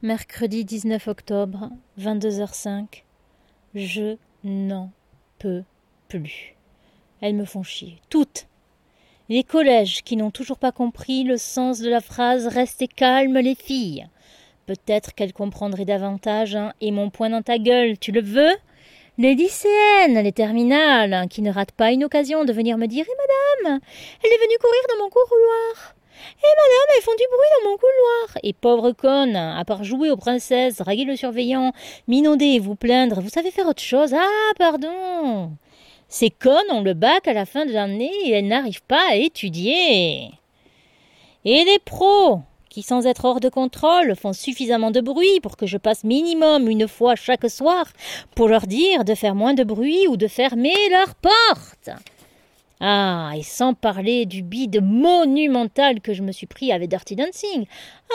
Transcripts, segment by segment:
Mercredi 19 octobre, 22h05. Je n'en peux plus. Elles me font chier. Toutes. Les collèges qui n'ont toujours pas compris le sens de la phrase Restez calmes, les filles. Peut-être qu'elles comprendraient davantage, hein, et mon poing dans ta gueule, tu le veux? Les lycéennes, les terminales, qui ne ratent pas une occasion de venir me dire Eh madame, elle est venue courir dans mon couloir. Eh madame, elles font du bruit dans mon couloir. Et pauvre conne, à part jouer aux princesses, draguer le surveillant, minauder et vous plaindre, vous savez faire autre chose. Ah, pardon. Ces connes ont le bac à la fin de l'année et elles n'arrivent pas à étudier. Et les pros, qui sans être hors de contrôle font suffisamment de bruit pour que je passe minimum une fois chaque soir pour leur dire de faire moins de bruit ou de fermer leurs portes. Ah, et sans parler du bide monumental que je me suis pris avec Dirty Dancing.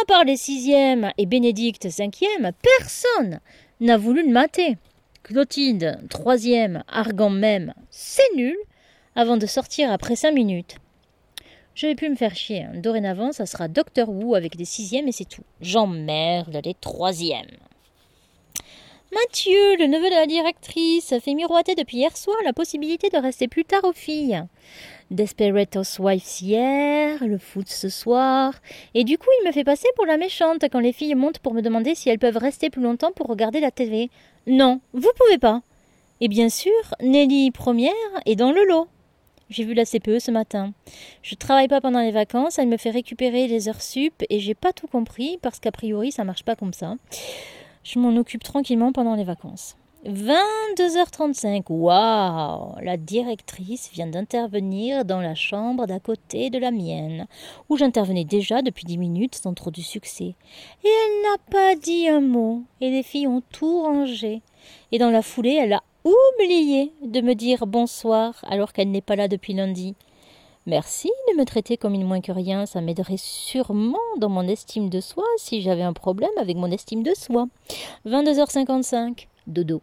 À part les sixièmes et Bénédicte cinquième, personne n'a voulu le mater. Clotilde, troisième, argant même, c'est nul, avant de sortir après cinq minutes. Je vais plus me faire chier. Hein. Dorénavant, ça sera Docteur Wu avec des sixièmes et c'est tout. J'emmerde les troisièmes. Mathieu, le neveu de la directrice, fait miroiter depuis hier soir la possibilité de rester plus tard aux filles. Desperate Housewives hier, le foot ce soir, et du coup il me fait passer pour la méchante quand les filles montent pour me demander si elles peuvent rester plus longtemps pour regarder la télé. Non, vous pouvez pas. Et bien sûr, Nelly première est dans le lot. J'ai vu la CPE ce matin. Je travaille pas pendant les vacances, elle me fait récupérer les heures sup et j'ai pas tout compris parce qu'a priori ça marche pas comme ça. Je m'en occupe tranquillement pendant les vacances. 22h35, waouh La directrice vient d'intervenir dans la chambre d'à côté de la mienne, où j'intervenais déjà depuis dix minutes sans trop de succès. Et elle n'a pas dit un mot, et les filles ont tout rangé. Et dans la foulée, elle a oublié de me dire bonsoir alors qu'elle n'est pas là depuis lundi. Merci de me traiter comme une moins que rien, ça m'aiderait sûrement dans mon estime de soi si j'avais un problème avec mon estime de soi. 22h55, dodo.